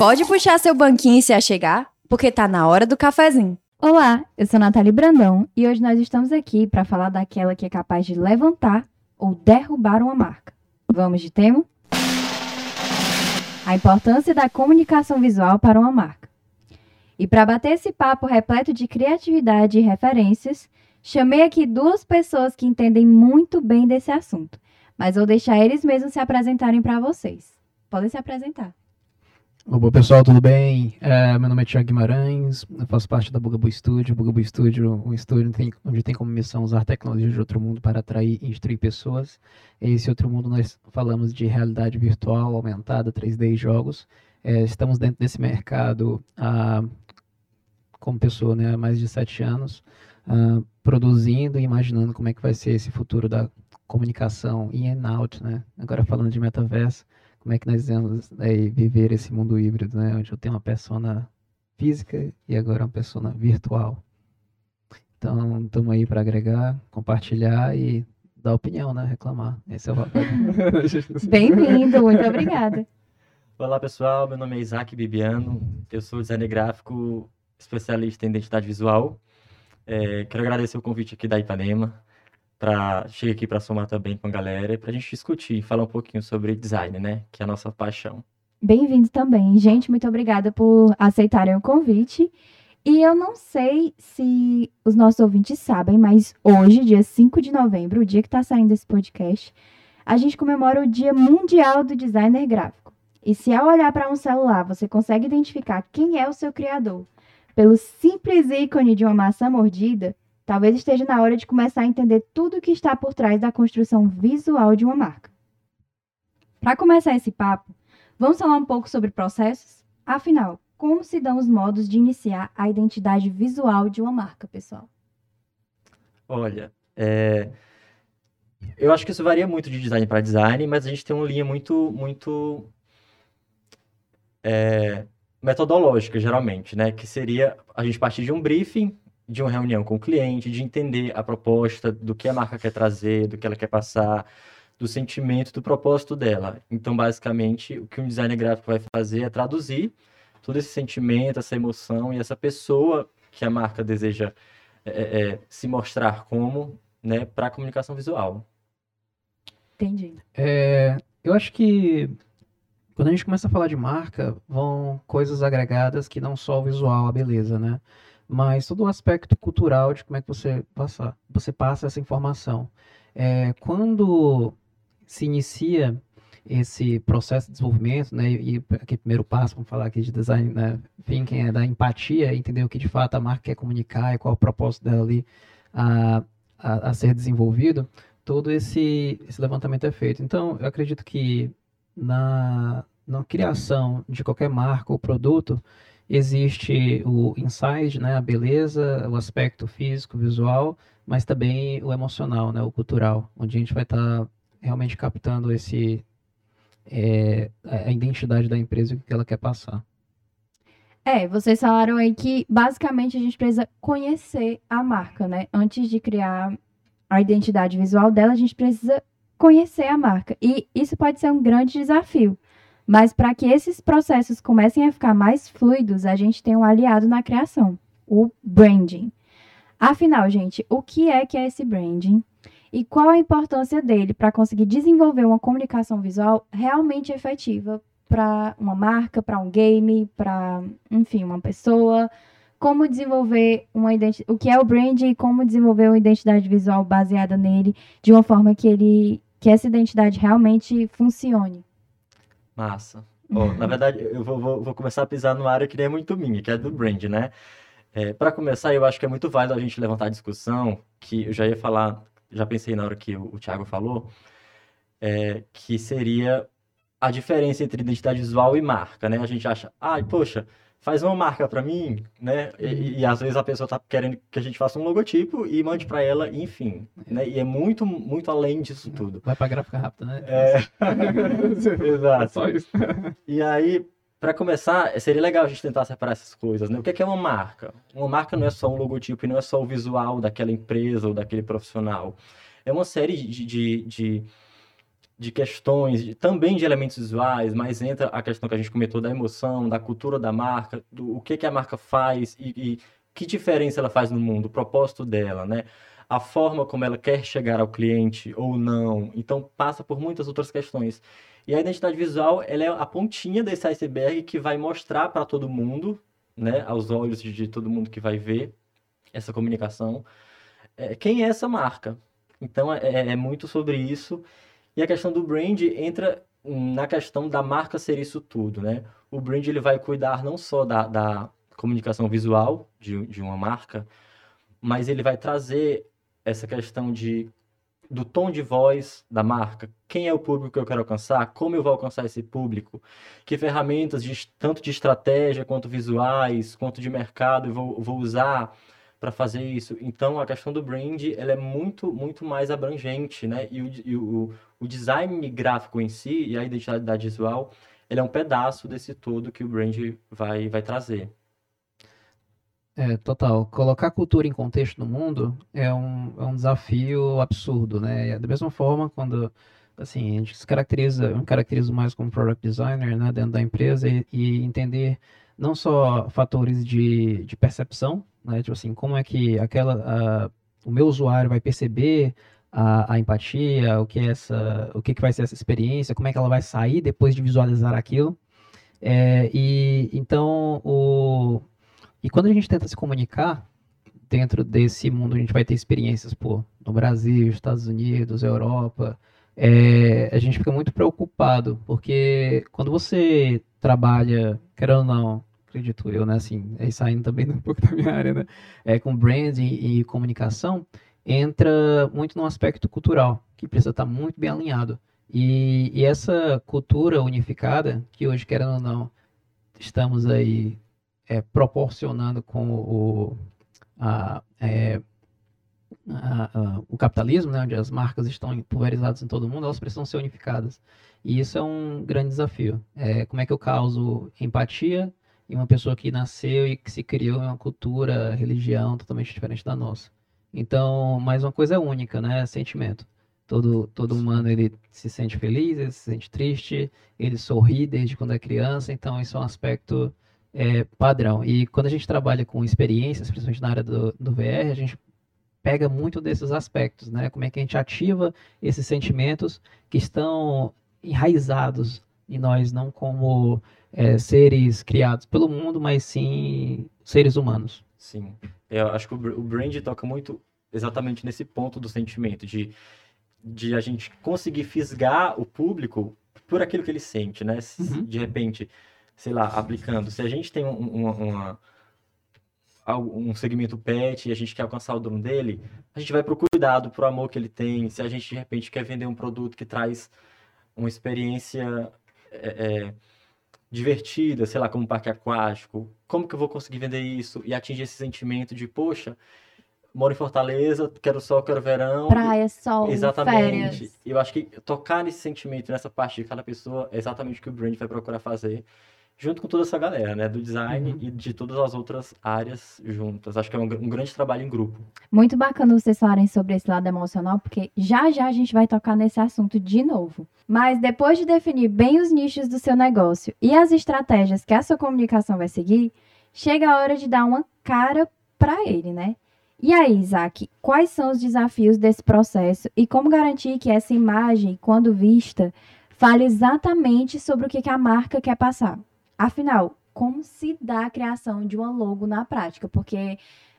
Pode puxar seu banquinho e se achegar, porque tá na hora do cafezinho. Olá, eu sou Nathalie Brandão e hoje nós estamos aqui para falar daquela que é capaz de levantar ou derrubar uma marca. Vamos de tema? A importância da comunicação visual para uma marca. E para bater esse papo repleto de criatividade e referências, chamei aqui duas pessoas que entendem muito bem desse assunto, mas vou deixar eles mesmos se apresentarem para vocês. Podem se apresentar. Olá pessoal, tudo bem? É, meu nome é Tiago Guimarães, eu faço parte da Bugabu Studio. O Bugabu Studio um estúdio onde tem como missão usar tecnologia de outro mundo para atrair e instruir pessoas. Esse outro mundo nós falamos de realidade virtual aumentada, 3D e jogos. É, estamos dentro desse mercado há, como pessoa né, há mais de sete anos, produzindo e imaginando como é que vai ser esse futuro da comunicação in and out, né? Agora falando de metaverso como é que nós vamos aí, viver esse mundo híbrido, né? Onde eu tenho uma persona física e agora uma persona virtual. Então, estamos aí para agregar, compartilhar e dar opinião, né? Reclamar. Esse é o papel. Bem-vindo, muito obrigada. Olá, pessoal. Meu nome é Isaac Bibiano. Eu sou designer gráfico, especialista em identidade visual. É, quero agradecer o convite aqui da Ipanema para chegar aqui para somar também com a galera e para a gente discutir, falar um pouquinho sobre design, né? Que é a nossa paixão. Bem-vindo também. Gente, muito obrigada por aceitarem o convite. E eu não sei se os nossos ouvintes sabem, mas hoje, dia 5 de novembro, o dia que está saindo esse podcast, a gente comemora o Dia Mundial do Designer Gráfico. E se ao olhar para um celular você consegue identificar quem é o seu criador pelo simples ícone de uma maçã mordida, Talvez esteja na hora de começar a entender tudo o que está por trás da construção visual de uma marca. Para começar esse papo, vamos falar um pouco sobre processos? Afinal, como se dão os modos de iniciar a identidade visual de uma marca, pessoal? Olha, é... eu acho que isso varia muito de design para design, mas a gente tem uma linha muito, muito é... metodológica, geralmente, né? Que seria a gente partir de um briefing de uma reunião com o cliente, de entender a proposta, do que a marca quer trazer, do que ela quer passar, do sentimento, do propósito dela. Então, basicamente, o que um designer gráfico vai fazer é traduzir todo esse sentimento, essa emoção e essa pessoa que a marca deseja é, é, se mostrar como, né, para a comunicação visual. Entendi. É, eu acho que quando a gente começa a falar de marca, vão coisas agregadas que não só o visual, a beleza, né? Mas todo o aspecto cultural de como é que você passa, você passa essa informação. É, quando se inicia esse processo de desenvolvimento, né, e aqui primeiro passo, vamos falar aqui de design né, thinking, é da empatia, entender o que de fato a marca quer comunicar e qual é o propósito dela ali a, a, a ser desenvolvido, todo esse, esse levantamento é feito. Então, eu acredito que na, na criação de qualquer marca ou produto, existe o inside, né, a beleza, o aspecto físico, visual, mas também o emocional, né, o cultural, onde a gente vai estar tá realmente captando esse é, a identidade da empresa e o que ela quer passar. É, vocês falaram aí que basicamente a gente precisa conhecer a marca, né? Antes de criar a identidade visual dela, a gente precisa conhecer a marca. E isso pode ser um grande desafio. Mas para que esses processos comecem a ficar mais fluidos, a gente tem um aliado na criação, o branding. Afinal, gente, o que é que é esse branding? E qual a importância dele para conseguir desenvolver uma comunicação visual realmente efetiva para uma marca, para um game, para, enfim, uma pessoa? Como desenvolver uma identidade, o que é o branding e como desenvolver uma identidade visual baseada nele de uma forma que ele que essa identidade realmente funcione. Massa. Oh, na verdade, eu vou, vou, vou, começar a pisar numa área que nem é muito minha, que é do brand, né? É, para começar, eu acho que é muito válido a gente levantar a discussão, que eu já ia falar, já pensei na hora que o, o Thiago falou, é, que seria a diferença entre identidade visual e marca, né? A gente acha, ai, ah, poxa, faz uma marca para mim, né? E, e, às vezes a pessoa tá querendo que a gente faça um logotipo e mande para ela, enfim, né? E é muito, muito além disso tudo. Vai para gráfica rápida, né? É... Exato. Só isso. e aí, para começar, seria legal a gente tentar separar essas coisas, né? O que é uma marca? Uma marca não é só um logotipo e não é só o visual daquela empresa ou daquele profissional. É uma série de, de, de de questões, de- também de elementos visuais, mas entra a questão que a gente comentou da emoção, da cultura da marca, do o que que a marca faz e, e que diferença ela faz no mundo, o propósito dela, né? A forma como ela quer chegar ao cliente ou não. Então passa por muitas outras questões. E a identidade visual, ela é a pontinha desse iceberg que vai mostrar para todo mundo, né, aos olhos de, todo mundo que vai ver essa comunicação, é, quem é essa marca. Então é, é muito sobre isso. E a questão do brand entra na questão da marca ser isso tudo, né? O brand ele vai cuidar não só da, da comunicação visual de, de uma marca, mas ele vai trazer essa questão de do tom de voz da marca, quem é o público que eu quero alcançar, como eu vou alcançar esse público, que ferramentas de, tanto de estratégia quanto visuais, quanto de mercado eu vou, vou usar para fazer isso. Então a questão do brand ela é muito muito mais abrangente, né? E, o, e o, o design gráfico em si e a identidade visual, ele é um pedaço desse todo que o brand vai vai trazer. É, total. Colocar cultura em contexto no mundo é um, é um desafio absurdo, né? Da mesma forma, quando assim, a gente se caracteriza, eu me caracterizo mais como product designer, né, dentro da empresa e, e entender não só fatores de, de percepção, né, tipo assim, como é que aquela, o meu usuário vai perceber a, a empatia, o que é essa, o que que vai ser essa experiência, como é que ela vai sair depois de visualizar aquilo. É, e então o e quando a gente tenta se comunicar dentro desse mundo, a gente vai ter experiências, pô, no Brasil, Estados Unidos, Europa, é, a gente fica muito preocupado, porque quando você trabalha, querendo ou não, acredito eu, né, assim, aí saindo também um pouco da minha área, né, é, com branding e comunicação, entra muito no aspecto cultural, que precisa estar muito bem alinhado. E, e essa cultura unificada, que hoje, querendo ou não, estamos aí é, proporcionando com o, a, é, a- a- o capitalismo, né, onde as marcas estão pulverizadas em todo mundo, elas precisam ser unificadas. E isso é um grande desafio. É, como é que eu causo empatia em uma pessoa que nasceu e que se criou em uma cultura, religião totalmente diferente da nossa? Então, mais uma coisa única, né? Sentimento. Todo, todo humano ele se sente feliz, ele se sente triste, ele sorri desde quando é criança, então isso é um aspecto é, padrão. E quando a gente trabalha com experiências, principalmente na área do, do VR, a gente pega muito desses aspectos, né? Como é que a gente ativa esses sentimentos que estão enraizados em nós, não como é, seres criados pelo mundo, mas sim seres humanos. Sim, eu acho que o br- o brand toca muito exatamente nesse ponto do sentimento, de, de a gente conseguir fisgar o público por aquilo que ele sente, né? Uhum. De repente, sei lá, aplicando, se a gente tem um, uma, uma- um segmento pet e a gente quer alcançar o dono dele, a gente vai pro cuidado, pro amor que ele tem. Se a gente de repente quer vender um produto que traz uma experiência é, é, divertida, sei lá, como um parque aquático, como que eu vou conseguir vender isso e atingir esse sentimento de, poxa, moro em Fortaleza, quero sol, quero verão. Praia, sol, Exatamente. férias. Eu acho que tocar nesse sentimento, nessa parte de cada pessoa, é exatamente o que o brand vai procurar fazer, junto com toda essa galera, né? Do design Uhum. e de todas as outras áreas juntas. Acho que é um, um grande trabalho em grupo. Muito bacana vocês falarem sobre esse lado emocional, porque já já a gente vai tocar nesse assunto de novo. Mas depois de definir bem os nichos do seu negócio e as estratégias que a sua comunicação vai seguir, chega a hora de dar uma cara para ele, né? E aí, Isaac, quais são os desafios desse processo e como garantir que essa imagem, quando vista, fale exatamente sobre o que a marca quer passar? Afinal, como se dá a criação de uma logo na prática? Porque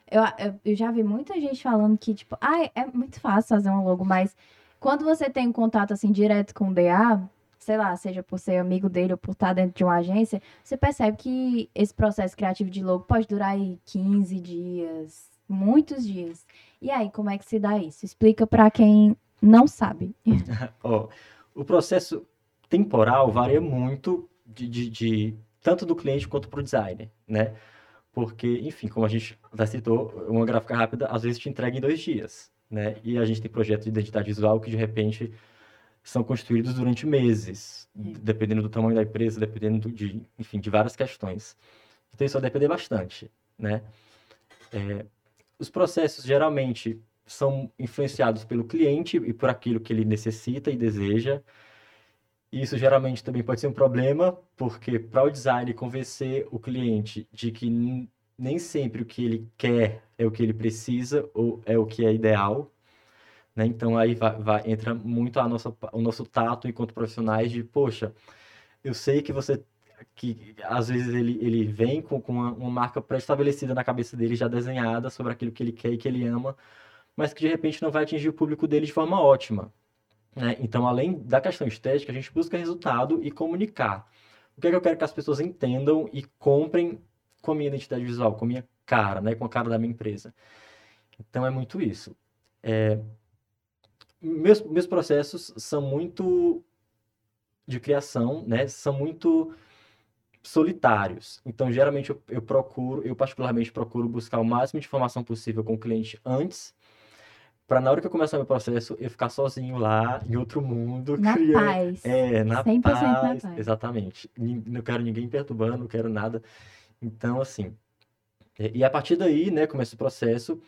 eu, eu, já vi muita gente falando que, tipo, ah, é muito fácil fazer um logo, mas quando você tem um contato assim direto com o DA, sei lá, seja por ser amigo dele ou por estar dentro de uma agência, você percebe que esse processo criativo de logo pode durar aí 15 dias, muitos dias. E aí, como é que se dá isso? Explica pra quem não sabe. Ó, o processo temporal varia muito de, de- de- tanto do cliente quanto para o designer, né? Porque, enfim, como a gente já citou, uma gráfica rápida às vezes te entrega em dois dias, né? E a gente tem projetos de identidade visual que de repente são construídos durante meses, dependendo do tamanho da empresa, dependendo do- de, enfim, de várias questões. Então isso vai depender bastante, né? É, os processos geralmente são influenciados pelo cliente e por aquilo que ele necessita e deseja. Isso geralmente também pode ser um problema, porque para o design convencer o cliente de que nem sempre o que ele quer é o que ele precisa ou é o que é ideal, né? Então aí vai, vai- entra muito a nossa, o nosso tato enquanto profissionais de, poxa, eu sei que você que às vezes ele, ele vem com, com uma, uma marca pré-estabelecida na cabeça dele, já desenhada sobre aquilo que ele quer e que ele ama, mas que de repente não vai atingir o público dele de forma ótima, né? Então, além da questão estética, a gente busca resultado e comunicar. O que é que eu quero que as pessoas entendam e comprem com a minha identidade visual, com a minha cara, né? Com a cara da minha empresa. Então, é muito isso. É, meus, meus processos são muito de criação, né? São muito solitários. Então, geralmente eu, eu procuro, eu particularmente procuro buscar o máximo de informação possível com o cliente antes, para na hora que eu começar meu processo, eu ficar sozinho lá, em outro mundo, Na criando. paz. É, na 100% na paz. paz. Exatamente. Não quero ninguém perturbando, não quero nada. Então, assim. E a partir daí, né, começa o processo.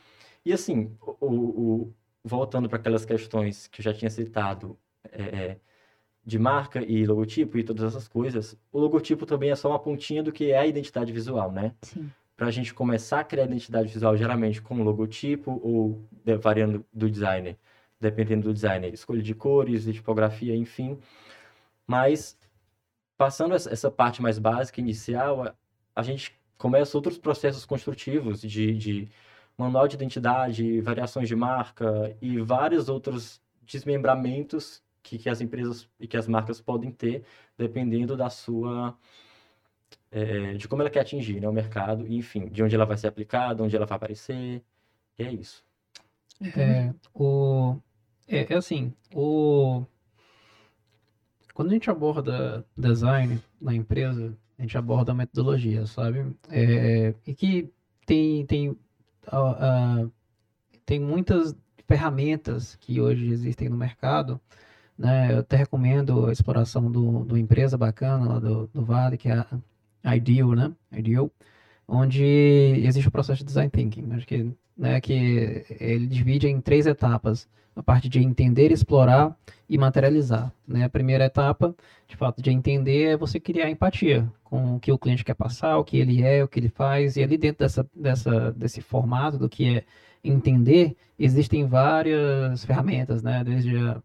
E assim, o, o- o- voltando para aquelas questões que eu já tinha citado, é, é, de marca e logotipo e todas essas coisas, o logotipo também é só uma pontinha do que é a identidade visual, né? Sim. Para a gente começar a criar identidade visual, geralmente com logotipo ou de- variando do designer, dependendo do designer, escolha de cores, de tipografia, enfim. Mas passando essa parte mais básica, inicial, a, a gente começa outros processos construtivos de, de manual de identidade, variações de marca e vários outros desmembramentos que, que as empresas e que as marcas podem ter, dependendo da sua é, de como ela quer atingir, né, o mercado, e, enfim, de onde ela vai ser aplicada, onde ela vai aparecer, e é isso. É, o, é, é assim, o, quando a gente aborda design na empresa, a gente aborda a metodologia, sabe? É, e que tem, tem, ah, ah, tem muitas ferramentas que hoje existem no mercado, né? Eu até recomendo a exploração do, de uma empresa bacana lá do, do Vale, que é a Ideal, né? Ideal, onde existe o processo de design thinking. Acho que, né, que ele divide em três etapas. A parte de entender, explorar e materializar. Né? A primeira etapa, de fato, de entender é você criar empatia com o que o cliente quer passar, o que ele é, o que ele faz. E ali dentro dessa, dessa, desse formato do que é entender, existem várias ferramentas, né? Desde a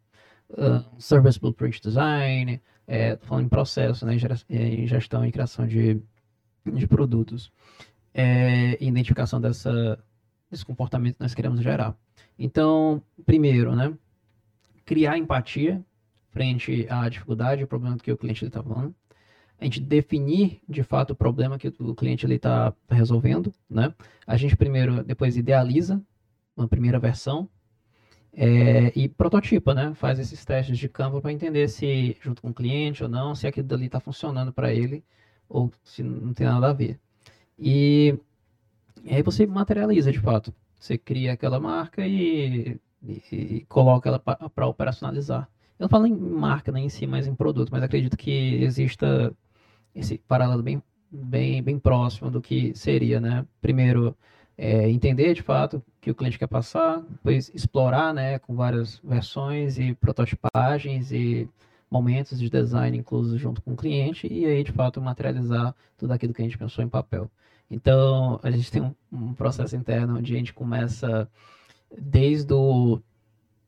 uh, Service Blueprint Design, é, falando em processo, né? em gera- Em gestão e criação de, de produtos. É, identificação dessa, desse comportamento que nós queremos gerar. Então, primeiro, né? Criar empatia frente à dificuldade, o problema que o cliente está falando. A gente definir, de fato, o problema que o cliente está resolvendo, né? A gente primeiro, depois idealiza uma primeira versão é, e prototipa, né? Faz esses testes de campo para entender se, junto com o cliente ou não, se aquilo dali está funcionando para ele ou se não tem nada a ver. E, e aí você materializa, de fato. Você cria aquela marca e, e- e coloca ela para operacionalizar. Eu não falo em marca nem em si, mas em produto, mas acredito que exista esse paralelo bem, bem, bem próximo do que seria, né? Primeiro, é, entender de fato o que o cliente quer passar, depois explorar, né, com várias versões e prototipagens e momentos de design inclusos junto com o cliente, e aí de fato materializar tudo aquilo que a gente pensou em papel. Então, a gente tem um, um processo interno onde a gente começa desde o,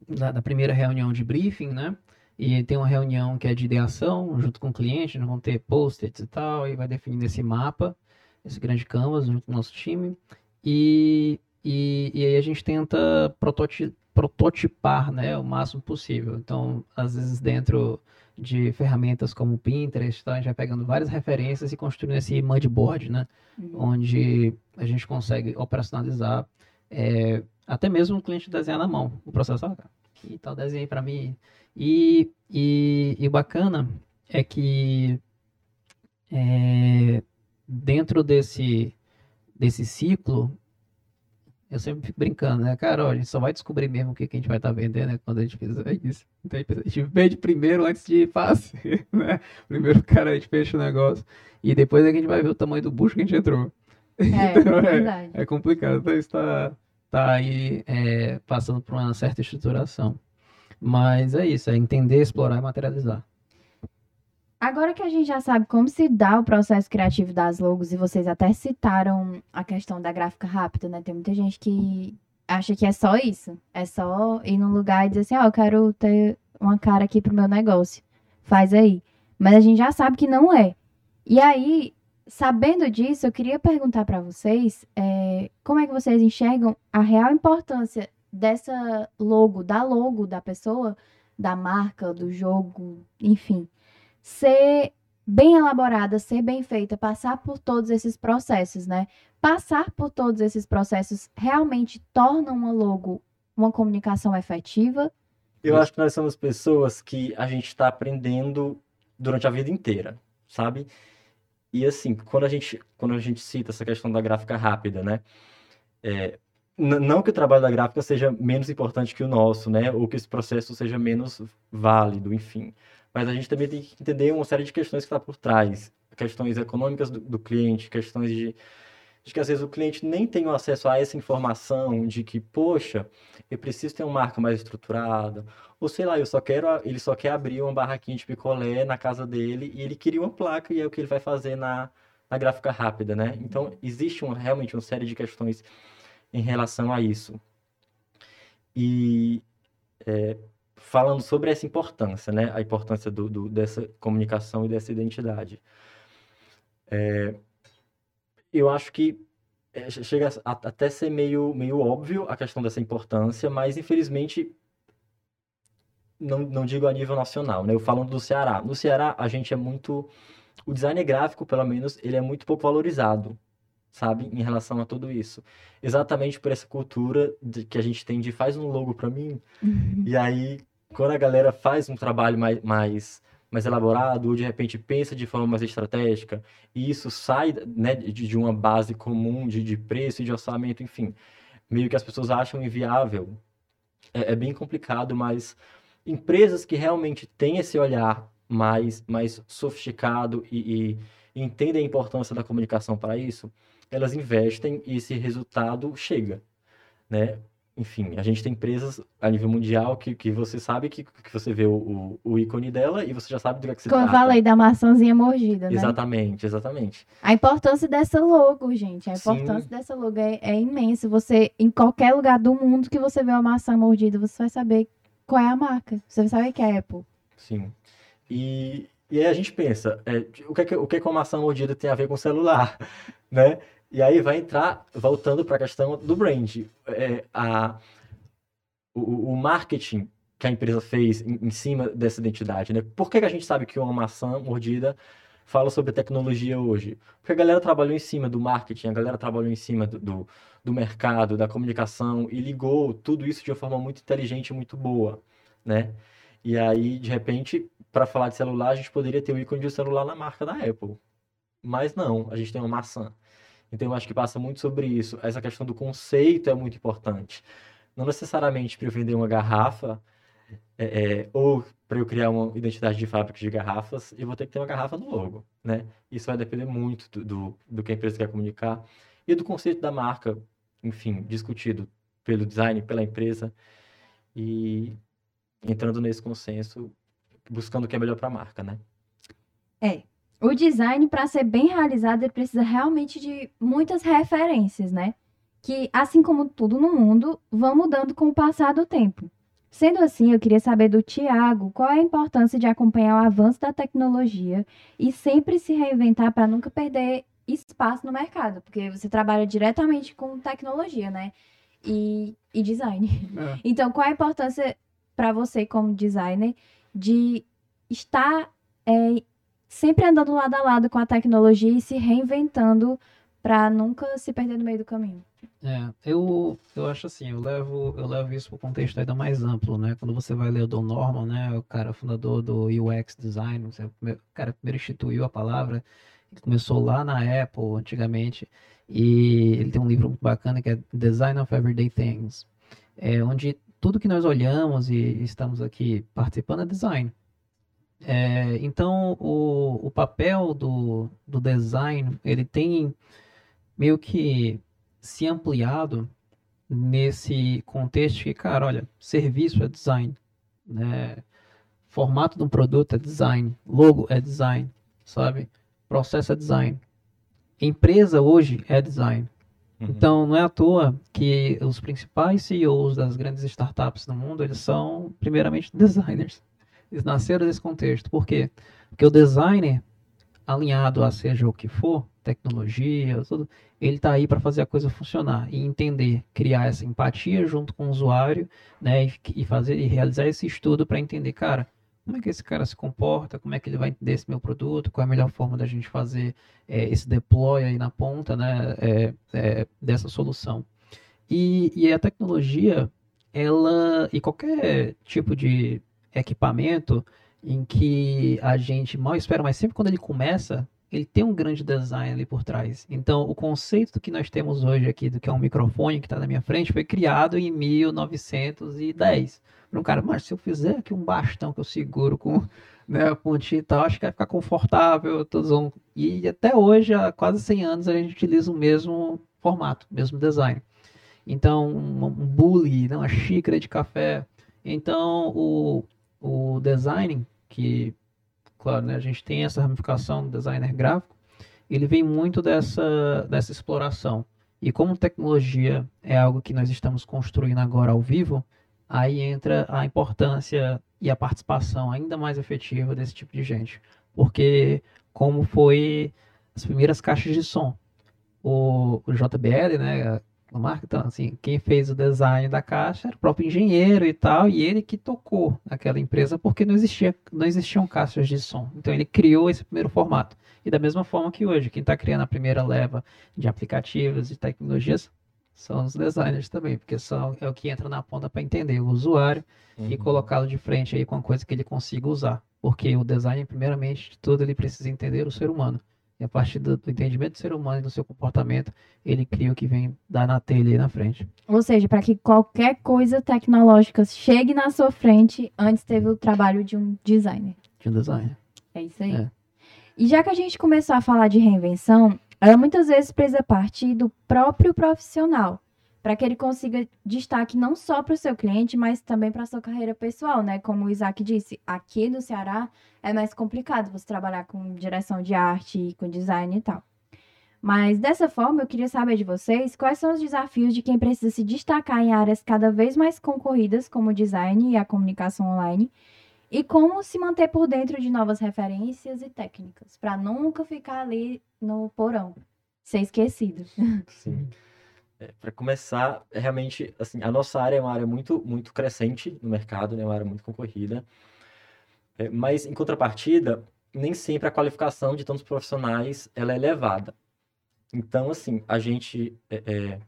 da, da primeira reunião de briefing, né? E tem uma reunião que é de ideação junto com o cliente, nós vamos ter post-its e tal, e vai definindo esse mapa, esse grande canvas junto com o nosso time. E, e, e aí a gente tenta prototi- prototipar, né, o máximo possível. Então, às vezes dentro de ferramentas como o Pinterest, tá, a gente vai pegando várias referências e construindo esse mudboard, né? onde a gente consegue operacionalizar é, até mesmo o cliente desenhar na mão o processo. Ah, que tal desenho para mim? E, e, e o bacana é que é, dentro desse, desse ciclo, eu sempre fico brincando, né? Cara, ó, a gente só vai descobrir mesmo o que, que a gente vai estar vendendo né, quando a gente fizer isso. Então a gente vende primeiro antes de fazer, né? Primeiro, cara, a gente fecha o negócio. E depois é que a gente vai ver o tamanho do bucho que a gente entrou. É, Então, é, verdade. é complicado. Então isso tá, tá aí é, passando por uma certa estruturação. Mas é isso, é entender, explorar e materializar. Agora que a gente já sabe como se dá o processo criativo das logos, e vocês até citaram a questão da gráfica rápida, né? Tem muita gente que acha que é só isso. É só ir num lugar e dizer assim, ó, eu quero ter uma cara aqui pro meu negócio. Faz aí. Mas a gente já sabe que não é. E aí, sabendo disso, eu queria perguntar para vocês é, como é que vocês enxergam a real importância dessa logo, da logo da pessoa, da marca, do jogo, enfim, ser bem elaborada, ser bem feita, passar por todos esses processos, né? Passar por todos esses processos realmente torna uma logo uma comunicação efetiva? Eu acho que nós somos pessoas que a gente está aprendendo durante a vida inteira, sabe? E assim, quando a gente, quando a gente cita essa questão da gráfica rápida, né? É, não que o trabalho da gráfica seja menos importante que o nosso, né? Ou que esse processo seja menos válido, enfim. Mas a gente também tem que entender uma série de questões que está por trás. Questões econômicas do, do cliente, questões de, de que às vezes o cliente nem tem acesso a essa informação de que, poxa, eu preciso ter uma marca mais estruturada, ou sei lá, eu só quero, ele só quer abrir uma barraquinha de picolé na casa dele e ele queria uma placa e é o que ele vai fazer na, na gráfica rápida, né? Então, existe uma, realmente uma série de questões em relação a isso. E é, falando sobre essa importância, né? A importância do, do dessa comunicação e dessa identidade. É, eu acho que é, chega a, até ser meio, meio óbvio a questão dessa importância, mas infelizmente não, não digo a nível nacional, né? Eu falando do Ceará. No Ceará, a gente é muito. O design gráfico, pelo menos, ele é muito pouco valorizado, sabe? Em relação a tudo isso. Exatamente por essa cultura de, que a gente tem de faz um logo para mim. Uhum. E aí, quando a galera faz um trabalho mais, mais, mais elaborado, ou de repente pensa de forma mais estratégica, e isso sai né, de, de uma base comum de, de preço e de orçamento, enfim. Meio que as pessoas acham inviável. É, é bem complicado, mas empresas que realmente têm esse olhar mais, mais sofisticado e, e entendem a importância da comunicação para isso, elas investem e esse resultado chega, né? Enfim, a gente tem empresas a nível mundial que, que você sabe que, que você vê o, o, ícone dela e você já sabe do que, é que se Como trata. eu falei, da maçãzinha mordida, né? Exatamente, exatamente. A importância dessa logo, gente, a importância Sim. dessa logo é, é imensa. Você, em qualquer lugar do mundo que você vê uma maçã mordida, você vai saber qual é a marca. Você sabe que é Apple. Sim. E, e aí a gente pensa, é, o, que é que, o que, é que uma maçã mordida tem a ver com celular, né? E aí vai entrar, voltando para a questão do brand. É, a, o, o, marketing que a empresa fez em, em, cima dessa identidade, né? Por que, que a gente sabe que uma maçã mordida fala sobre tecnologia hoje? Porque a galera trabalhou em cima do marketing, a galera trabalhou em cima do, do do mercado, da comunicação e ligou tudo isso de uma forma muito inteligente e muito boa, né? E aí, de repente, para falar de celular, a gente poderia ter o ícone de celular na marca da Apple. Mas não, a gente tem uma maçã. Então, eu acho que passa muito sobre isso. Essa questão do conceito é muito importante. Não necessariamente para eu vender uma garrafa, é, é, ou para eu criar uma identidade de fábrica de garrafas, eu vou ter que ter uma garrafa no logo, né? Isso vai depender muito do, do, do que a empresa quer comunicar e do conceito da marca, enfim, discutido pelo design, pela empresa e entrando nesse consenso, buscando o que é melhor para a marca, né? É. O design, para ser bem realizado, ele precisa realmente de muitas referências, né? Que, assim como tudo no mundo, vão mudando com o passar do tempo. Sendo assim, eu queria saber do Tiago qual é a importância de acompanhar o avanço da tecnologia e sempre se reinventar para nunca perder espaço no mercado, porque você trabalha diretamente com tecnologia, né? E, e design. É. Então, qual a importância para você, como designer, de estar é, sempre andando lado a lado com a tecnologia e se reinventando para nunca se perder no meio do caminho? É, eu, eu acho assim, eu levo, eu levo isso para o contexto ainda mais amplo, né? Quando você vai ler o Don Norman, né? O cara fundador do UX Design, o cara primeiro instituiu a palavra, ele começou lá na Apple antigamente e ele tem um livro muito bacana que é Design of Everyday Things, é, onde tudo que nós olhamos e estamos aqui participando é design. É, então, o, o papel do, do design, ele tem meio que se ampliado nesse contexto que, cara, olha, serviço é design, né? Formato de um produto é design. Logo é design, sabe? Processo é design. Empresa hoje é design. Uhum. Então, não é à toa que os principais CEOs das grandes startups no mundo, eles são, primeiramente, designers. Eles nasceram desse contexto. Por quê? Porque o designer, alinhado a seja o que for, tecnologia, tudo, ele está aí para fazer a coisa funcionar e entender, criar essa empatia junto com o usuário, né, e, fazer e realizar esse estudo para entender, cara, como é que esse cara se comporta, como é que ele vai entender esse meu produto, qual é a melhor forma da gente fazer é, esse deploy aí na ponta, né, é, é, dessa solução. E, e a tecnologia, ela, e qualquer tipo de equipamento em que a gente mal espera, mas sempre quando ele começa, ele tem um grande design ali por trás. Então, o conceito que nós temos hoje aqui, do que é um microfone que está na minha frente, foi criado em 1910. Para um cara, mas se eu fizer aqui um bastão que eu seguro com né, a pontinha e tal, acho que vai ficar confortável. Todos vão... E até hoje, há quase 100 anos, a gente utiliza o mesmo formato, o mesmo design. Então, um, bule, né, uma xícara de café. Então, o, o design, que claro, né, a gente tem essa ramificação do designer gráfico, ele vem muito dessa, dessa exploração. E como tecnologia é algo que nós estamos construindo agora ao vivo, aí entra a importância e a participação ainda mais efetiva desse tipo de gente. Porque como foi as primeiras caixas de som. O, o JBL, né, no marca. Então, assim, quem fez o design da caixa era o próprio engenheiro e tal, e ele que tocou aquela empresa porque não existia, não existiam caixas de som. Então ele criou esse primeiro formato. E da mesma forma que hoje, quem está criando a primeira leva de aplicativos e tecnologias são os designers também, porque são, é o que entra na ponta para entender o usuário Uhum. e colocá-lo de frente aí com a coisa que ele consiga usar. Porque o design, primeiramente de tudo, ele precisa entender o ser humano. E a partir do, do entendimento do ser humano e do seu comportamento, ele cria o que vem dar na telha aí na frente. Ou seja, para que qualquer coisa tecnológica chegue na sua frente, antes teve o trabalho de um designer. De um designer. É isso aí. É. E já que a gente começou a falar de reinvenção, ela muitas vezes precisa partir do próprio profissional, para que ele consiga destaque não só para o seu cliente, mas também para a sua carreira pessoal, né? Como o Isaac disse, aqui no Ceará é mais complicado você trabalhar com direção de arte, com design e tal. Mas dessa forma, eu queria saber de vocês quais são os desafios de quem precisa se destacar em áreas cada vez mais concorridas, como o design e a comunicação online, e como se manter por dentro de novas referências e técnicas, para nunca ficar ali no porão, ser esquecido. Sim. para começar, é realmente, assim, a nossa área é uma área muito, muito crescente no mercado, né? Uma área muito concorrida. É, mas, em contrapartida, nem sempre a qualificação de tantos profissionais ela é elevada. Então, assim, a gente, é, é,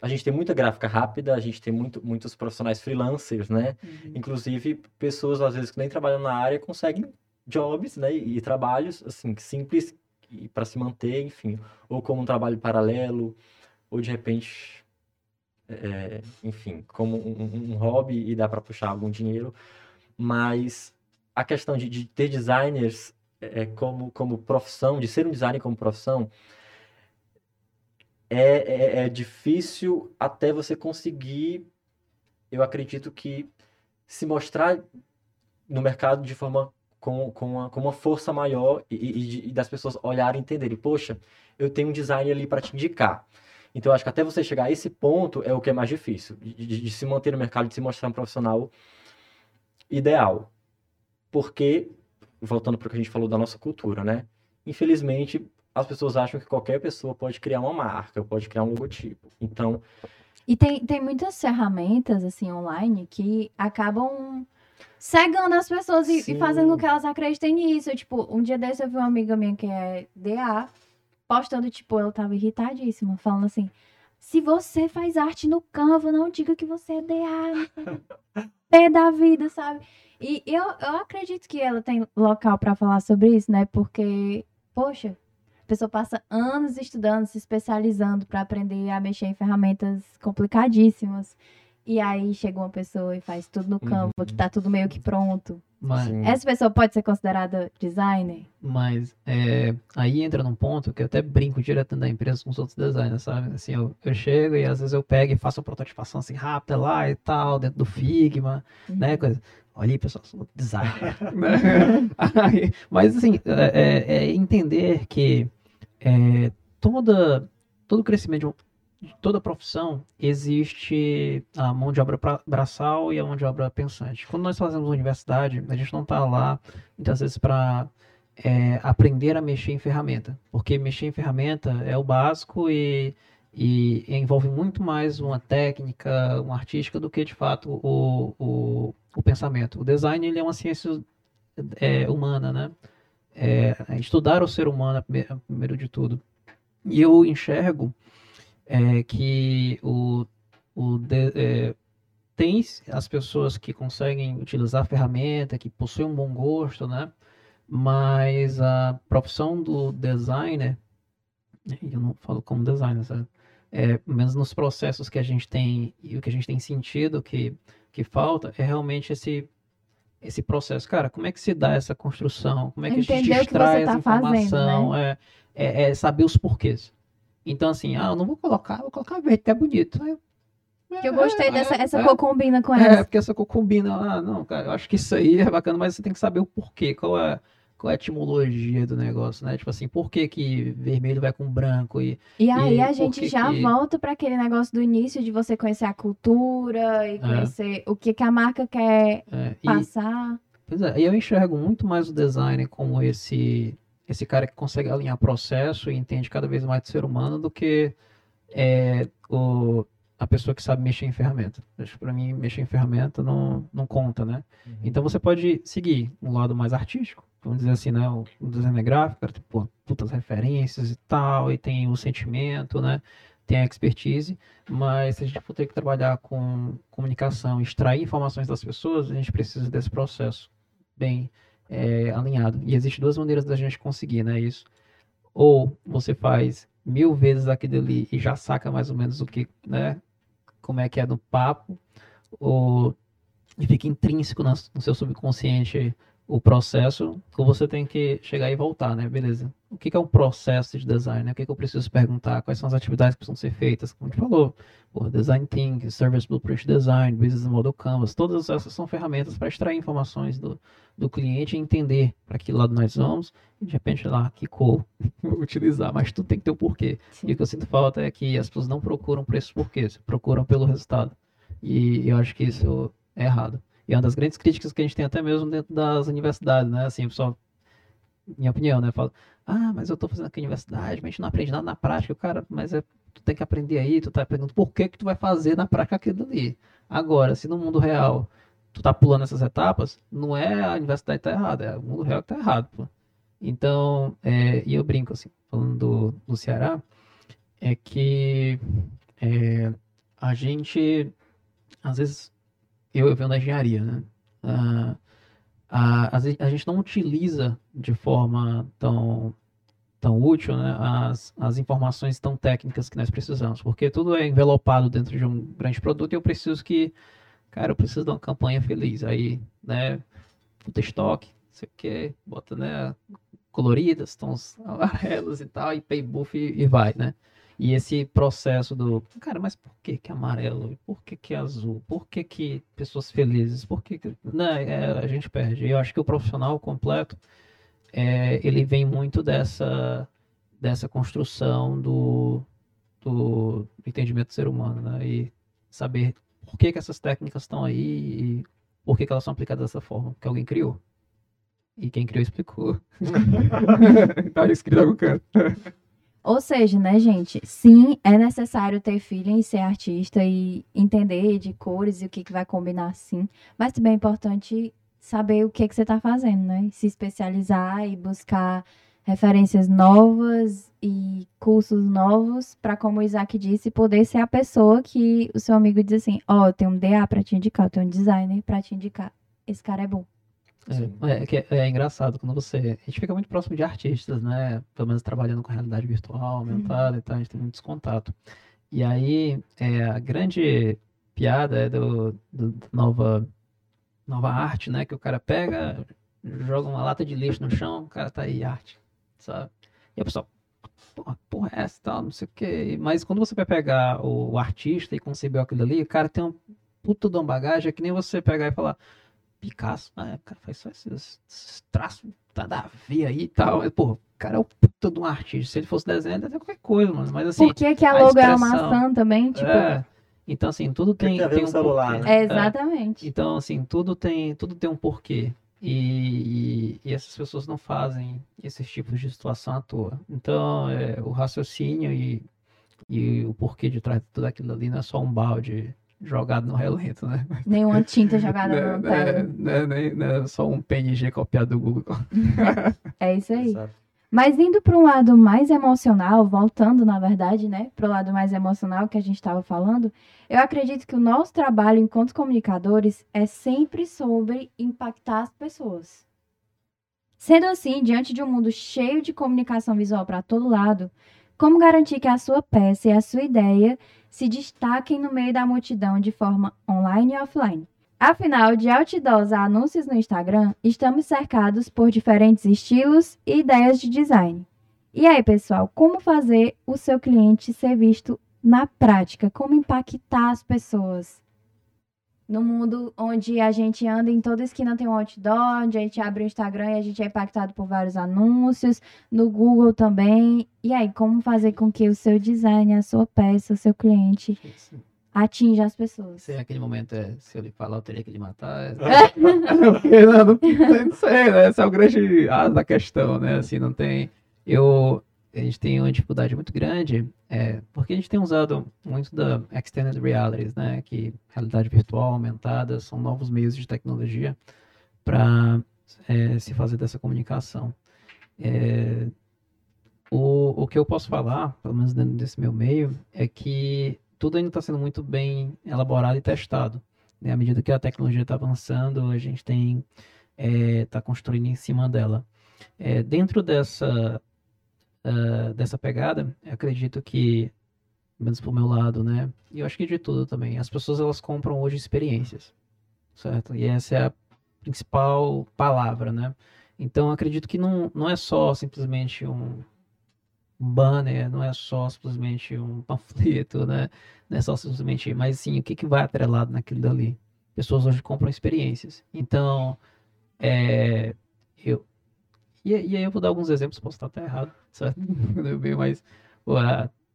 a gente tem muita gráfica rápida, a gente tem muito, muitos profissionais freelancers, né? Inclusive, pessoas, às vezes, que nem trabalham na área, conseguem jobs, né? E, e trabalhos, assim, simples para se manter, enfim. Ou como um trabalho paralelo, ou de repente, é, enfim, como um, um- hobby e dá para puxar algum dinheiro. Mas a questão de, de ter designers é, como, como profissão, de ser um designer como profissão, é, é, é difícil até você conseguir, eu acredito que se mostrar no mercado de forma com, com, uma, com uma força maior e, e, e das pessoas olharem e entenderem, poxa, eu tenho um design ali para te indicar. Então, eu acho que até você chegar a esse ponto é o que é mais difícil, de, de- se manter no mercado, de se mostrar um profissional ideal. Porque, voltando para o que a gente falou da nossa cultura, né? Infelizmente, as pessoas acham que qualquer pessoa pode criar uma marca, pode criar um logotipo. Então, E tem, tem muitas ferramentas, assim, online que acabam cegando as pessoas e, e fazendo com que elas acreditem nisso. Tipo, um dia desse eu vi uma amiga minha que é DA postando, tipo, ela tava irritadíssima, falando assim: se você faz arte no Canva, não diga que você é DA. Pé da vida, sabe? E eu, eu acredito que ela tem local pra falar sobre isso, né? Porque, poxa, a pessoa passa anos estudando, se especializando pra aprender a mexer em ferramentas complicadíssimas. E aí chega uma pessoa e faz tudo no Canva, Uhum. que tá tudo meio que pronto. Mas, Essa pessoa pode ser considerada designer? mas é, aí entra num ponto que eu até brinco direto da empresa com os outros designers, sabe? Assim, eu, eu chego e às vezes eu pego e faço uma prototipação assim rápida lá e tal, dentro do Figma, né? Coisa. Olha aí, pessoal, sou designer. Né? Aí, Mas, assim, é, é- é entender que é, toda, todo crescimento de um- toda profissão existe a mão de obra braçal e a mão de obra pensante. Quando nós fazemos universidade, a gente não está lá, muitas vezes, para aprender a mexer em ferramenta, porque mexer em ferramenta é o básico e, e envolve muito mais uma técnica, uma artística, do que, de fato, o, o, o pensamento. O design ele é uma ciência é, humana, né? É, estudar o ser humano é prime- primeiro de tudo. E eu enxergo é, que o, o de- é, tem as pessoas que conseguem utilizar a ferramenta, que possuem um bom gosto, né? Mas a profissão do designer, eu não falo como designer, sabe? É, menos nos processos que a gente tem e o que a gente tem sentido que, que falta é realmente esse esse processo. Cara, como é que se dá essa construção? Como é que a gente Entender o que extrai você essa tá fazendo, né? informação? É, é, é saber os porquês. Então, assim, ah, eu não vou colocar, vou colocar verde, que é bonito. Aí eu- Que eu gostei é, dessa é, essa é. cor combina com É, essa. porque essa cor combina. Ah, não, cara, eu acho que isso aí é bacana, mas você tem que saber o porquê, qual é, qual é a etimologia do negócio, né? Tipo assim, por que que vermelho vai com branco e E aí E a gente já que- volta para aquele negócio do início de você conhecer a cultura É. e conhecer o que, que a marca quer é, e- passar. Pois é, e eu enxergo muito mais o designer como esse esse cara que consegue alinhar processo e entende cada vez mais do ser humano do que é, o, a pessoa que sabe mexer em ferramenta. Acho que para mim mexer em ferramenta não, não conta, né? Então você pode seguir um lado mais artístico, vamos dizer assim, né? O, o design gráfico, cara, tem pô, putas referências e tal, e tem o sentimento, né? Tem a expertise, mas se a gente for ter que trabalhar com comunicação, extrair informações das pessoas, a gente precisa desse processo bem é, alinhado. E existem duas maneiras da gente conseguir, né? Isso. Ou você faz mil vezes aquilo ali e já saca mais ou menos o que, né? Como é que é no papo, ou fica intrínseco na- no seu subconsciente o processo, ou você tem que chegar e voltar, né? Beleza. O que que é um processo de design? né? O que que eu preciso perguntar? Quais são as atividades que precisam ser feitas? Como a gente falou, design thinking, service blueprint design, business model canvas, todas essas são ferramentas para extrair informações do, do cliente e entender para que lado nós vamos. E de repente lá, que cor vou utilizar, mas tudo tem que ter um porquê. E o que eu sinto falta é que as pessoas não procuram por esses porquês, procuram pelo resultado. E eu acho que isso é errado. E é uma das grandes críticas que a gente tem até mesmo dentro das universidades, né? Assim, o pessoal, minha opinião, né? Fala, ah, mas eu tô fazendo aqui universidade, mas a gente não aprende nada na prática. O cara, mas é, tu tem que aprender aí, tu tá perguntando por que que tu vai fazer na prática aquilo ali. Agora, se no mundo real tu tá pulando essas etapas, não é a universidade que tá errada, é o mundo real que tá errado, pô. Então, é, e eu brinco, assim, falando do, do Ceará, é que é, a gente, às vezes, eu, eu venho da engenharia, né? Ah, a, a gente não utiliza de forma tão, tão útil né, as, as informações tão técnicas que nós precisamos, porque tudo é envelopado dentro de um grande produto e eu preciso que, cara, eu preciso de uma campanha feliz. Aí, né, puta estoque, não sei o que, bota, né, coloridas, tons amarelos e tal, e pay buff e, e vai, né? E esse processo do, cara, mas por que que amarelo? Por que que azul? Por que que pessoas felizes? Por que que... Não, é, a gente perde. Eu acho que o profissional completo, é, ele vem muito dessa, dessa construção do, do entendimento do ser humano, né? E saber por que que essas técnicas estão aí e por que que elas são aplicadas dessa forma. Porque alguém criou. E quem criou explicou. tá escrito em algum canto. Ou seja, né, gente? Sim, é necessário ter feeling e ser artista e entender de cores e o que, que vai combinar, sim. Mas também é importante saber o que, que você está fazendo, né? Se especializar e buscar referências novas e cursos novos para, como o Isaac disse, poder ser a pessoa que o seu amigo diz assim: Ó, eu tenho um DA para te indicar, eu tenho um designer para te indicar. Esse cara é bom. É, é, é, é engraçado quando você. A gente fica muito próximo de artistas, né? Pelo menos trabalhando com realidade virtual, aumentada e tal, a gente tem muito contato. E aí, é, a grande piada é do, do- nova, nova arte, né? Que o cara pega, joga uma lata de lixo no chão, o cara tá aí, arte, sabe? E a pessoa, porra, porra, é essa e tal, não sei o quê. Mas quando você vai pegar o, o artista e conceber aquilo ali, o cara tem um puta de uma bagagem, é que nem você pegar e falar. Picasso, ah, o cara faz só esses, esses traços, tá da ver aí e tal. Mas, pô, o cara é o puta de um artista. Se ele fosse desenho, ele ia qualquer coisa, mano. Mas assim. Por que, que a a logo é uma maçã também? Tipo, é, então, assim, tudo tem, tem a ver tem com um celular, porquê. né? é, exatamente. Então, assim, tudo tem, tudo tem um porquê. E, e- e essas pessoas não fazem esses tipos de situação à toa. Então, é, o raciocínio e, e o porquê de trás de tudo aquilo ali não é só um balde jogado no relento, né? Nenhuma tinta jogada Não, na não é- tela. não é nem- não é só um PNG copiado do Google. É isso aí. Exato. Mas indo para um lado mais emocional, voltando, na verdade, né, para o lado mais emocional que a gente estava falando, eu acredito que o nosso trabalho enquanto comunicadores é sempre sobre impactar as pessoas. Sendo assim, diante de um mundo cheio de comunicação visual para todo lado, como garantir que a sua peça e a sua ideia se destaquem no meio da multidão de forma online e offline? Afinal, de outdoors a anúncios no Instagram, estamos cercados por diferentes estilos e ideias de design. E aí, pessoal, como fazer o seu cliente ser visto na prática? Como impactar as pessoas? No mundo onde a gente anda em toda esquina tem um outdoor, onde a gente abre o Instagram e a gente é impactado por vários anúncios, no Google também. E aí, como fazer com que o seu design, a sua peça, o seu cliente atinja as pessoas? Se aquele momento é, se eu lhe falar, eu teria que lhe matar. É... Não, não, não sei, né? Esse é o grande as da questão, né? Assim, não tem. Eu, a gente tem uma dificuldade muito grande, é, porque a gente tem usado muito da extended realities, né? Que realidade virtual aumentada são novos meios de tecnologia para se fazer dessa comunicação. É, o, o que eu posso falar, pelo menos dentro desse meu meio, é que tudo ainda está sendo muito bem elaborado e testado. Né? À medida que a tecnologia está avançando, a gente tem está construindo em cima dela. É, dentro dessa uh, dessa pegada, acredito que, pelo menos pro meu lado, né? E eu acho que de tudo também. As pessoas elas compram hoje experiências, certo? E essa é a principal palavra, né? Então acredito que não, não é só simplesmente um banner, não é só simplesmente um panfleto, né? Não é só simplesmente, mas sim, o que, que vai atrelado naquilo dali? Pessoas hoje compram experiências. Então, é, eu, e, e, aí eu vou dar alguns exemplos, posso estar até errado, certo? mas pô,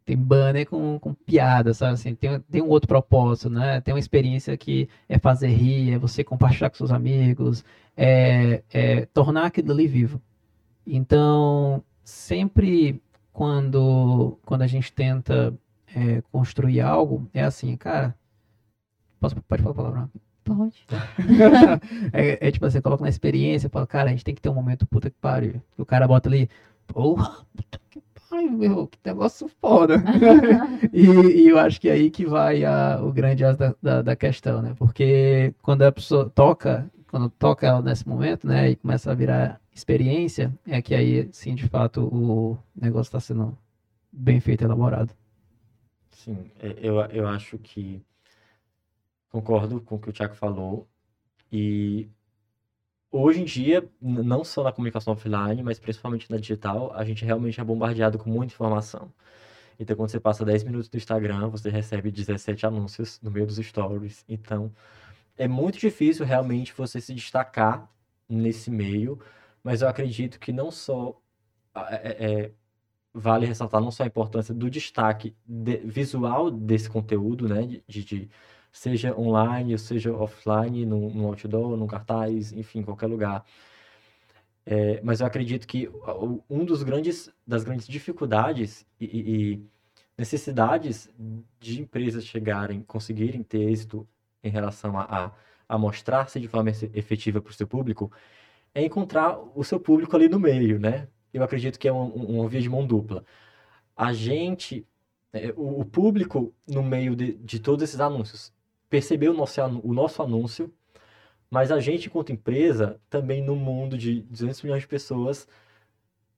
tem banner com, com piada, sabe? Assim, tem, tem um outro propósito, né? Tem uma experiência que é fazer rir, é você compartilhar com seus amigos, é, é tornar aquilo ali vivo. Então, sempre quando, quando a gente tenta é, construir algo, é assim, cara. Posso, pode falar a palavra? Pode. é, é, tipo assim, coloca na experiência, fala, cara, a gente tem que ter um momento puta que pariu. E o cara bota ali, porra, puta que pariu, meu, que negócio foda. e, e, eu acho que é aí que vai a, o grande as da, da, da, questão, né? Porque quando a pessoa toca, quando toca ela nesse momento, né, e começa a virar experiência, é que aí, sim, de fato, o negócio está sendo bem feito, elaborado. Sim, eu, eu acho que concordo com o que o Thiago falou. E hoje em dia, não só na comunicação offline, mas principalmente na digital, a gente realmente é bombardeado com muita informação. Então, quando você passa 10 minutos no Instagram, você recebe 17 anúncios no meio dos stories. Então, é muito difícil realmente você se destacar nesse meio, mas eu acredito que não só é, é, vale ressaltar não só a importância do destaque de, visual desse conteúdo, né, de, de seja online seja offline, no, no outdoor, no cartaz, enfim, qualquer lugar. É, mas eu acredito que um dos grandes das grandes dificuldades e, e, necessidades de empresas chegarem, conseguirem ter êxito em relação a, a, a mostrar-se de forma efetiva para o seu público é encontrar o seu público ali no meio, né? Eu acredito que é uma, uma via de mão dupla. A gente, é, o, público no meio de, de todos esses anúncios percebeu o nosso, o nosso anúncio, mas a gente, enquanto empresa, também no mundo de 200 milhões de pessoas,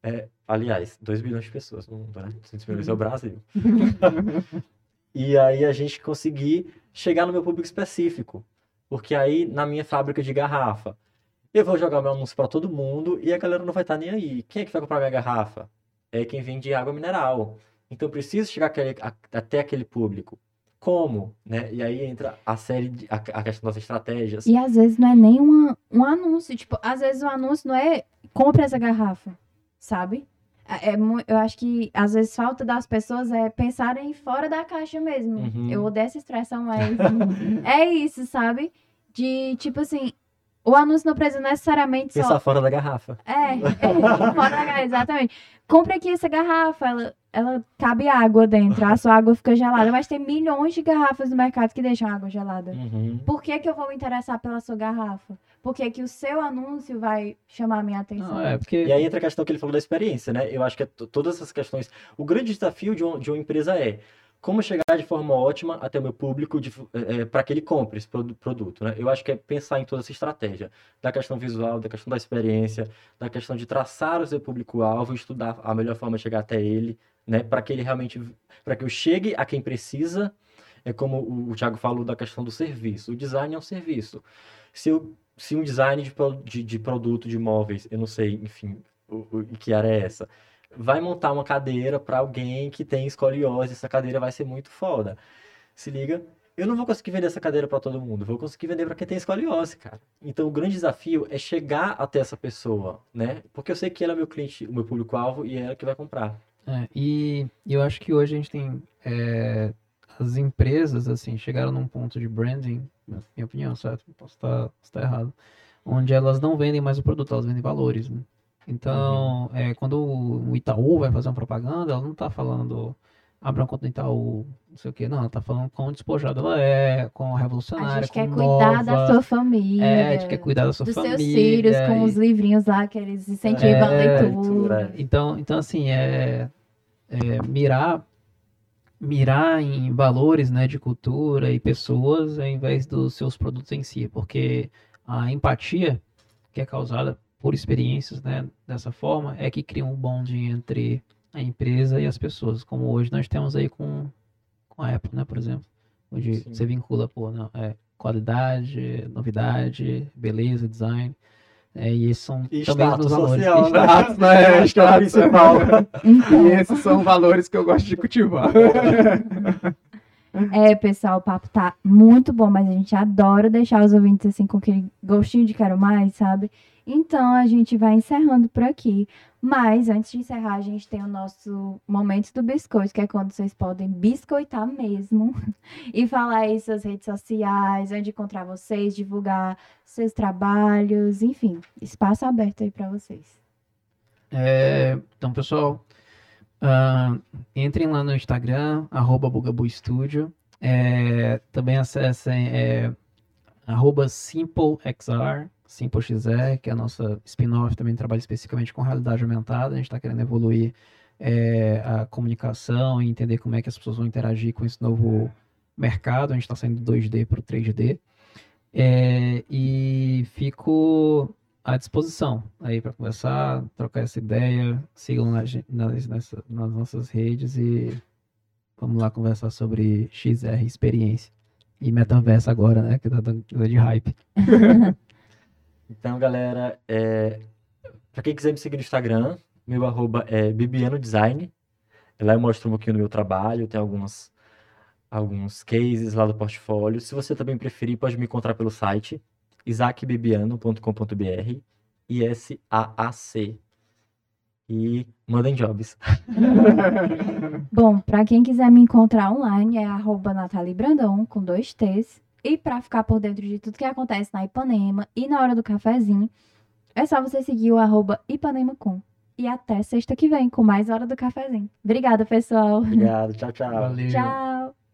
é, aliás, 2 bilhões de pessoas no mundo, né? 200 milhões é o Brasil. e aí a gente conseguir chegar no meu público específico. Porque aí, na minha fábrica de garrafa, eu vou jogar meu anúncio para todo mundo e a galera não vai estar nem aí. Quem é que vai comprar minha garrafa? É quem vende água mineral. Então, eu preciso chegar aquele, a, até aquele público. Como? Né? E aí entra a série, de, a, a questão das estratégias. E às vezes não é nem uma, um anúncio. Tipo, às vezes o anúncio não é compre essa garrafa, sabe? É, é eu acho que às vezes falta das pessoas é pensarem fora da caixa mesmo. Uhum. Eu odeio essa expressão, mas é isso, sabe? De tipo assim, o anúncio não precisa necessariamente só. Pensar fora da garrafa. É, é fora da garrafa, exatamente. Compre aqui essa garrafa, ela, ela cabe água dentro, a sua água fica gelada, mas tem milhões de garrafas no mercado que deixam água gelada. Uhum. Por que, que eu vou me interessar pela sua garrafa? Por que, que o seu anúncio vai chamar a minha atenção? Não, é porque E aí entra a questão que ele falou da experiência, né? Eu acho que é to- todas essas questões. O grande desafio de, um- de uma empresa é como chegar de forma ótima até o meu público para que ele compre esse produ- produto, né? Eu acho que é pensar em toda essa estratégia da questão visual, da questão da experiência, da questão de traçar o seu público-alvo, estudar a melhor forma de chegar até ele, né? Para que ele realmente, para que eu chegue a quem precisa. É como o, o Thiago falou da questão do serviço. O design é um serviço. Se, eu, se um design de, de, de produto, de móveis, eu não sei, enfim, o, o, que área é essa? Vai montar uma cadeira para alguém que tem escoliose, essa cadeira vai ser muito foda. Se liga, eu não vou conseguir vender essa cadeira para todo mundo, vou conseguir vender para quem tem escoliose, cara. Então o grande desafio é chegar até essa pessoa, né? Porque eu sei que ela é meu cliente, o meu público-alvo e é ela que vai comprar. É, e eu acho que hoje a gente tem é, as empresas assim chegaram num ponto de branding, na minha opinião, certo? Posso estar, estar errado, onde elas não vendem mais o produto, elas vendem valores, né? Então, é, quando o Itaú vai fazer uma propaganda, ela não está falando abra uma conta no Itaú, não sei o quê, não, ela está falando quão despojada ela é, A revolucionária, gente quer quão cuidar da nova. sua família. É, a gente quer cuidar da sua dos família. seus filhos, com e- os livrinhos lá que eles incentivam É, a leitura. Então, então assim, é, é mirar mirar em valores, né, de cultura e pessoas ao invés dos seus produtos em si, porque a empatia que é causada por experiências, né, dessa forma, é que cria um bonde entre a empresa e as pessoas, como hoje nós temos aí com, com a Apple, né, por exemplo, onde Sim. você vincula, pô, não, é qualidade, novidade, beleza, design, é, e esses são E também status os valores. social, né? Status, né? Acho que é o principal. E esses são valores que eu gosto de cultivar. é, pessoal, o papo tá muito bom, mas a gente adora deixar os ouvintes assim com aquele gostinho de quero mais, sabe? Então a gente vai encerrando por aqui. Mas antes de encerrar, a gente tem o nosso momento do biscoito, que é quando vocês podem biscoitar mesmo e falar aí suas redes sociais, onde encontrar vocês, divulgar seus trabalhos, enfim, espaço aberto aí pra vocês. É, então, pessoal, ah, entrem lá no Instagram, arroba. É, também acessem é, arroba SimpleXR, SimpleXR, que é a nossa spin-off, também trabalha especificamente com realidade aumentada. A gente está querendo evoluir é, a comunicação e entender como é que as pessoas vão interagir com esse novo mercado. A gente está saindo do 2D para o 3D. É, e fico à disposição aí para conversar, trocar essa ideia. Sigam na nas, nessa- nas nossas redes e vamos lá conversar sobre XR experiência. E metaverso agora, né? Que tá de hype. Então, galera, é... para quem quiser me seguir no Instagram, meu arroba é Bibiano Design. Lá eu mostro um pouquinho do meu trabalho, tem alguns, alguns cases lá do portfólio. Se você também preferir, pode me encontrar pelo site isaacbibiano.com.br I-S-A-A-C. E mandem jobs. Bom, pra quem quiser me encontrar online é arroba Brandão, com dois T's. E pra ficar por dentro de tudo que acontece na Ipanema e na hora do cafezinho, é só você seguir o arroba IpanemaCom. E até sexta que vem com mais Hora do Cafezinho. Obrigada, pessoal. Obrigado, tchau, tchau. Valeu. Tchau.